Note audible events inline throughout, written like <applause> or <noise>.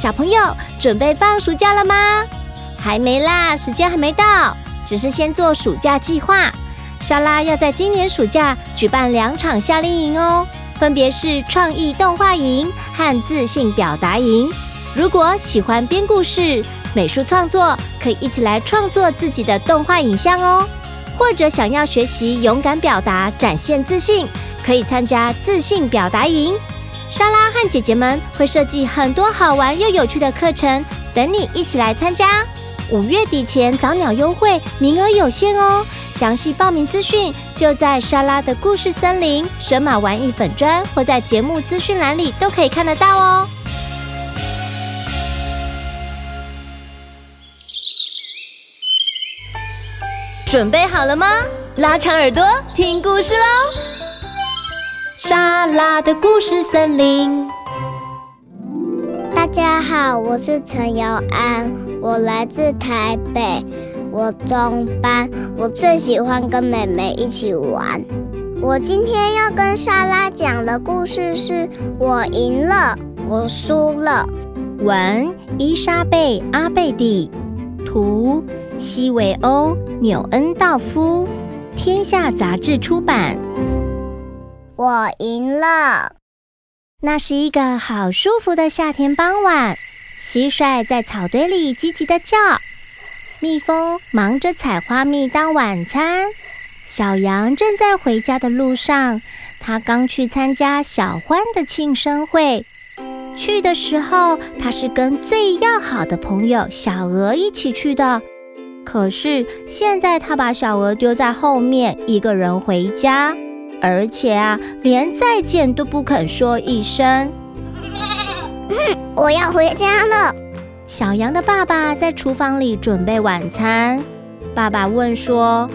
小朋友准备放暑假了吗？还没啦，时间还没到，只是先做暑假计划。莎拉要在今年暑假举办两场夏令营哦，分别是创意动画营和自信表达营。如果喜欢编故事、美术创作，可以一起来创作自己的动画影像哦。或者想要学习勇敢表达、展现自信，可以参加自信表达营。莎拉和姐姐们会设计很多好玩又有趣的课程，等你一起来参加。五月底前早鸟优惠，名额有限哦。详细报名资讯就在莎拉的故事森林神马玩意粉砖，或在节目资讯栏里都可以看得到哦。准备好了吗？拉长耳朵听故事喽！莎拉的故事森林。大家好，我是陈瑶安，我来自台北。我中班，我最喜欢跟妹妹一起玩。我今天要跟莎拉讲的故事是我赢了，我输了。文：伊莎贝·阿贝蒂，图：西维欧·纽恩道夫，天下杂志出版。我赢了。那是一个好舒服的夏天傍晚，蟋蟀在草堆里积极地叫。蜜蜂忙着采花蜜当晚餐，小羊正在回家的路上。他刚去参加小欢的庆生会，去的时候他是跟最要好的朋友小鹅一起去的。可是现在他把小鹅丢在后面，一个人回家，而且啊，连再见都不肯说一声。<laughs> 我要回家了。小羊的爸爸在厨房里准备晚餐。爸爸问说：“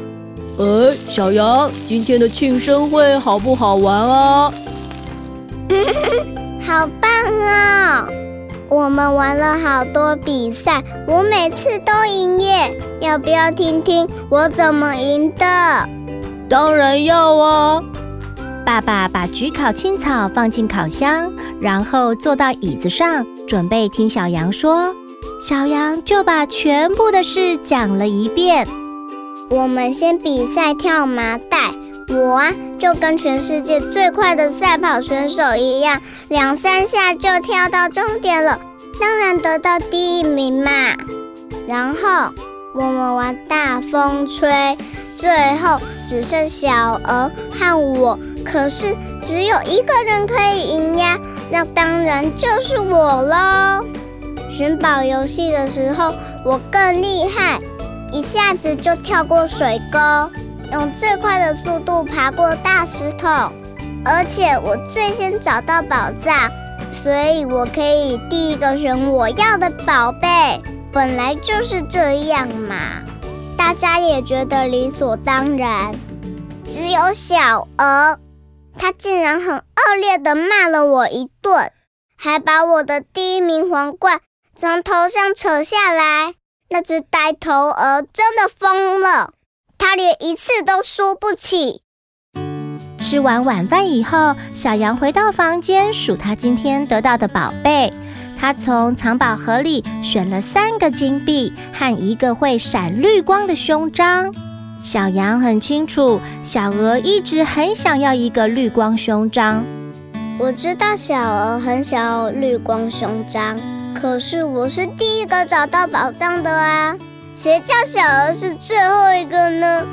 呃，小羊，今天的庆生会好不好玩啊？”“ <laughs> 好棒啊！我们玩了好多比赛，我每次都赢耶。要不要听听我怎么赢的？”“当然要啊！”爸爸把焗烤青草放进烤箱，然后坐到椅子上，准备听小羊说。小羊就把全部的事讲了一遍。我们先比赛跳麻袋，我啊就跟全世界最快的赛跑选手一样，两三下就跳到终点了，当然得到第一名嘛。然后我们玩大风吹，最后只剩小鹅和我，可是只有一个人可以赢呀，那当然就是我喽。寻宝游戏的时候，我更厉害，一下子就跳过水沟，用最快的速度爬过大石头，而且我最先找到宝藏，所以我可以第一个选我要的宝贝。本来就是这样嘛，大家也觉得理所当然。只有小鹅，它竟然很恶劣地骂了我一顿，还把我的第一名皇冠。从头上扯下来，那只呆头鹅真的疯了，它连一次都输不起。吃完晚饭以后，小羊回到房间数他今天得到的宝贝。他从藏宝盒里选了三个金币和一个会闪绿光的胸章。小羊很清楚，小鹅一直很想要一个绿光胸章。我知道小鹅很想要绿光胸章。可是我是第一个找到宝藏的啊！谁叫小鹅是最后一个呢？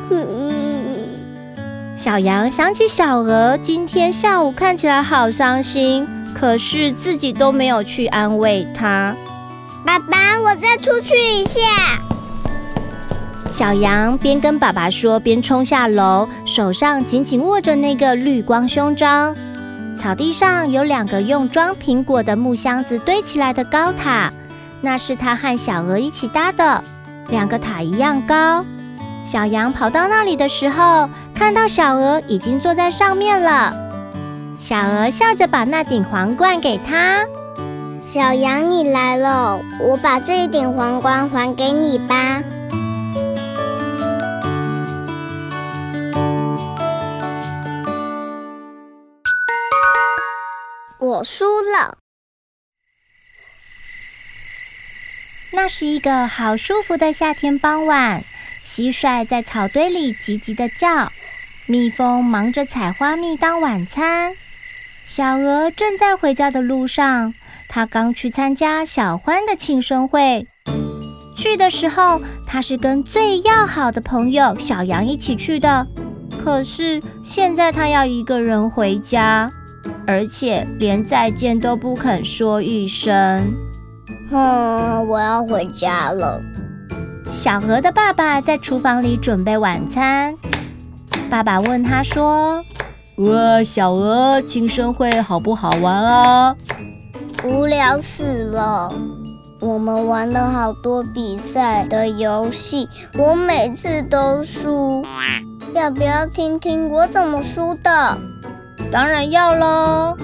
小羊想起小鹅今天下午看起来好伤心，可是自己都没有去安慰他。爸爸，我再出去一下。小羊边跟爸爸说，边冲下楼，手上紧紧握着那个绿光胸章。草地上有两个用装苹果的木箱子堆起来的高塔，那是他和小鹅一起搭的，两个塔一样高。小羊跑到那里的时候，看到小鹅已经坐在上面了。小鹅笑着把那顶皇冠给他。小羊，你来了，我把这一顶皇冠还给你吧。我输了。那是一个好舒服的夏天傍晚，蟋蟀在草堆里急急的叫，蜜蜂忙着采花蜜当晚餐。小鹅正在回家的路上，它刚去参加小欢的庆生会。去的时候，它是跟最要好的朋友小羊一起去的。可是现在它要一个人回家，而且连再见都不肯说一声。哼，我要回家了。小鹅的爸爸在厨房里准备晚餐。爸爸问他说：“哇，小鹅，庆生会好不好玩啊？”无聊死了。我们玩了好多比赛的游戏，我每次都输。要不要听听我怎么输的？当然要喽。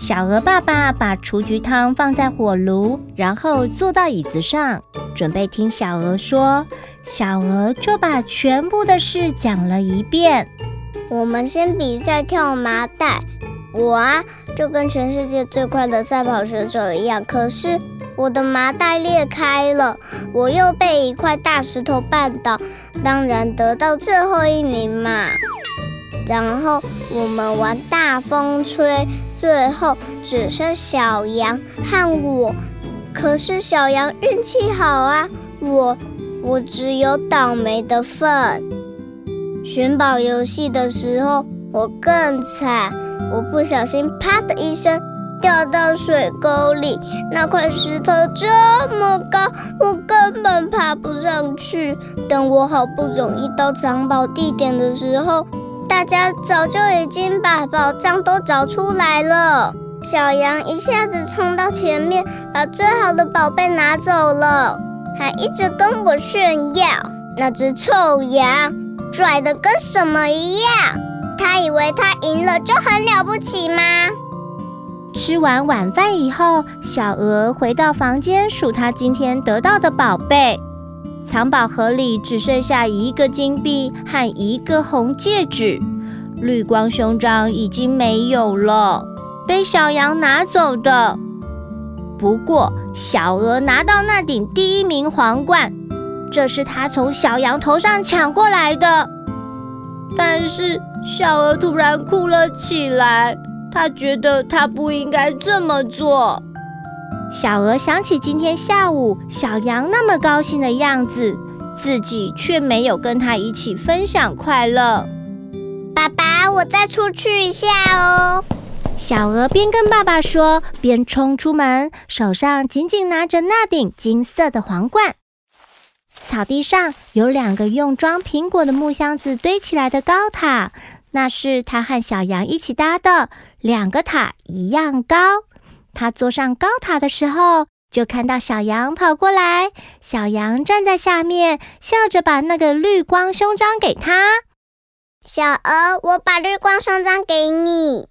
小鹅爸爸把雏菊汤放在火炉，然后坐到椅子上，准备听小鹅说。小鹅就把全部的事讲了一遍。我们先比赛跳麻袋，我啊就跟全世界最快的赛跑选手一样，可是我的麻袋裂开了，我又被一块大石头绊倒，当然得到最后一名嘛。然后我们玩大风吹。最后只剩小羊和我，可是小羊运气好啊，我我只有倒霉的份。寻宝游戏的时候我更惨，我不小心啪的一声掉到水沟里，那块石头这么高，我根本爬不上去。等我好不容易到藏宝地点的时候。大家早就已经把宝藏都找出来了。小羊一下子冲到前面，把最好的宝贝拿走了，还一直跟我炫耀。那只臭羊拽的跟什么一样？他以为他赢了就很了不起吗？吃完晚饭以后，小鹅回到房间数他今天得到的宝贝。藏宝盒里只剩下一个金币和一个红戒指，绿光胸章已经没有了，被小羊拿走的。不过，小鹅拿到那顶第一名皇冠，这是他从小羊头上抢过来的。但是，小鹅突然哭了起来，他觉得他不应该这么做。小鹅想起今天下午小羊那么高兴的样子，自己却没有跟他一起分享快乐。爸爸，我再出去一下哦。小鹅边跟爸爸说，边冲出门，手上紧紧拿着那顶金色的皇冠。草地上有两个用装苹果的木箱子堆起来的高塔，那是他和小羊一起搭的，两个塔一样高。他坐上高塔的时候，就看到小羊跑过来。小羊站在下面，笑着把那个绿光胸章给他。小鹅，我把绿光胸章给你。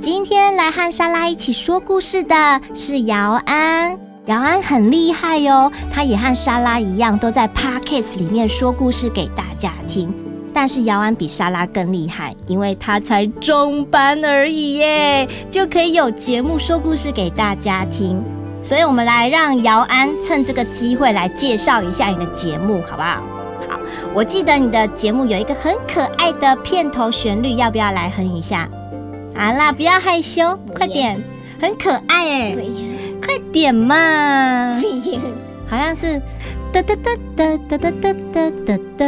今天来和莎拉一起说故事的是姚安。姚安很厉害哟，他也和莎拉一样，都在 Podcast 里面说故事给大家听。但是姚安比莎拉更厉害，因为他才中班而已耶，就可以有节目说故事给大家听。所以，我们来让姚安趁这个机会来介绍一下你的节目，好不好？好，我记得你的节目有一个很可爱的片头旋律，要不要来哼一下？好啦，不要害羞，快点，很可爱哎，快点嘛，好像是哒哒哒哒哒哒哒哒哒哒。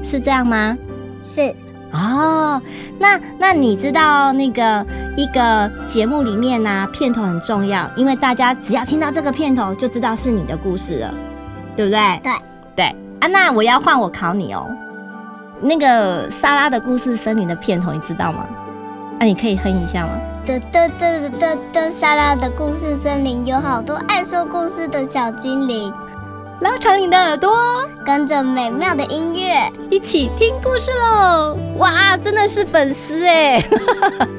是这样吗？是哦，那那你知道那个一个节目里面呢、啊，片头很重要，因为大家只要听到这个片头，就知道是你的故事了，对不对？对对啊，那我要换我考你哦。那个莎拉的故事森林的片头你知道吗？啊，你可以哼一下吗？哒哒哒哒哒哒，莎拉的故事森林有好多爱说故事的小精灵。拉长你的耳朵，跟着美妙的音乐一起听故事喽！哇，真的是粉丝哎！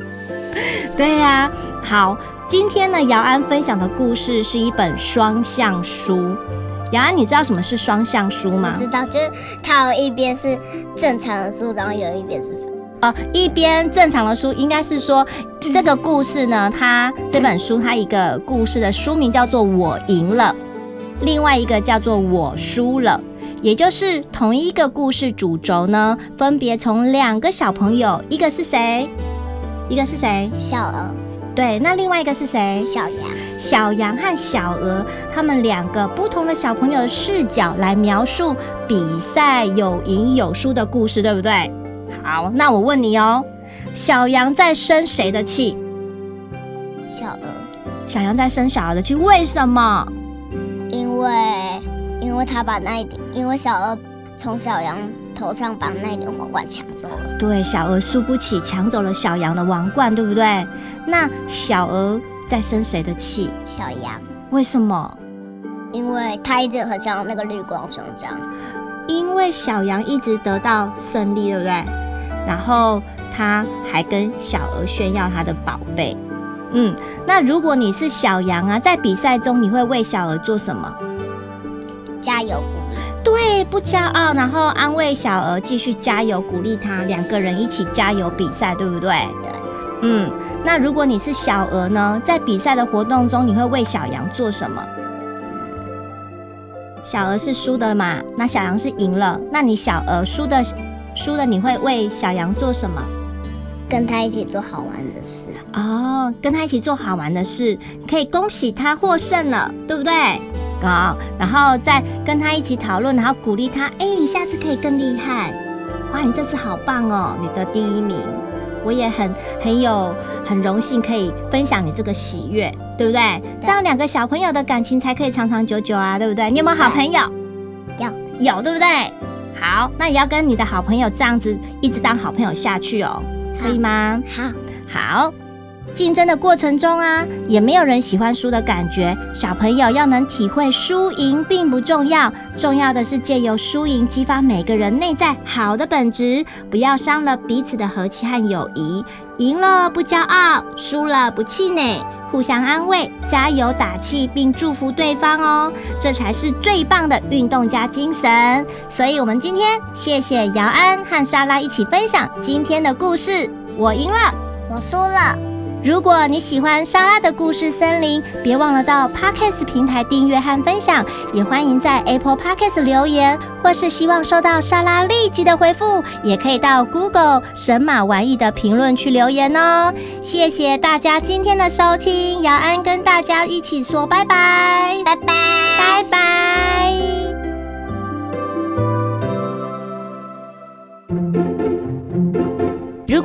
<laughs> 对呀、啊，好，今天呢，姚安分享的故事是一本双向书。姚安，你知道什么是双向书吗？知道，就是它有一边是正常的书，然后有一边是……哦，一边正常的书，应该是说这个故事呢，它这本书它一个故事的书名叫做《我赢了》。另外一个叫做我输了，也就是同一个故事主轴呢，分别从两个小朋友，一个是谁？一个是谁？小鹅。对，那另外一个是谁？小羊。小羊和小鹅，他们两个不同的小朋友的视角来描述比赛有赢有输的故事，对不对？好，那我问你哦，小羊在生谁的气？小鹅。小羊在生小鹅的气，为什么？因为，因为他把那一顶，因为小鹅从小羊头上把那一顶皇冠抢走了。对，小鹅输不起，抢走了小羊的王冠，对不对？那小鹅在生谁的气？小羊。为什么？因为他一直很像那个绿光胸章。因为小羊一直得到胜利，对不对？然后他还跟小鹅炫耀他的宝贝。嗯，那如果你是小羊啊，在比赛中你会为小鹅做什么？加油鼓励。对，不骄傲，然后安慰小鹅，继续加油，鼓励他，两个人一起加油比赛，对不对？对。嗯，那如果你是小鹅呢，在比赛的活动中，你会为小羊做什么？小鹅是输的嘛？那小羊是赢了，那你小鹅输的输了，你会为小羊做什么？跟他一起做好玩的事哦，跟他一起做好玩的事，可以恭喜他获胜了，对不对？好，然后再跟他一起讨论，然后鼓励他，哎，你下次可以更厉害，哇，你这次好棒哦，你得第一名，我也很很有很荣幸可以分享你这个喜悦，对不对？对，这样两个小朋友的感情才可以长长久久啊，对不对？你有没有好朋友？有，有，对不对？好，那也要跟你的好朋友这样子一直当好朋友下去哦。可以吗？好，好。竞争的过程中啊，也没有人喜欢输的感觉。小朋友要能体会输赢并不重要，重要的是借由输赢激发每个人内在好的本质，不要伤了彼此的和气和友谊。赢了不骄傲，输了不气馁，互相安慰、加油打气，并祝福对方哦，这才是最棒的运动家精神。所以，我们今天谢谢姚安和莎拉一起分享今天的故事。我赢了，我输了。如果你喜欢莎拉的故事森林，别忘了到 Podcast 平台订阅和分享，也欢迎在 Apple Podcast 留言，或是希望收到莎拉立即的回复，也可以到 Google 神马玩意的评论区留言哦。谢谢大家今天的收听，姚安跟大家一起说拜拜，拜拜，拜拜。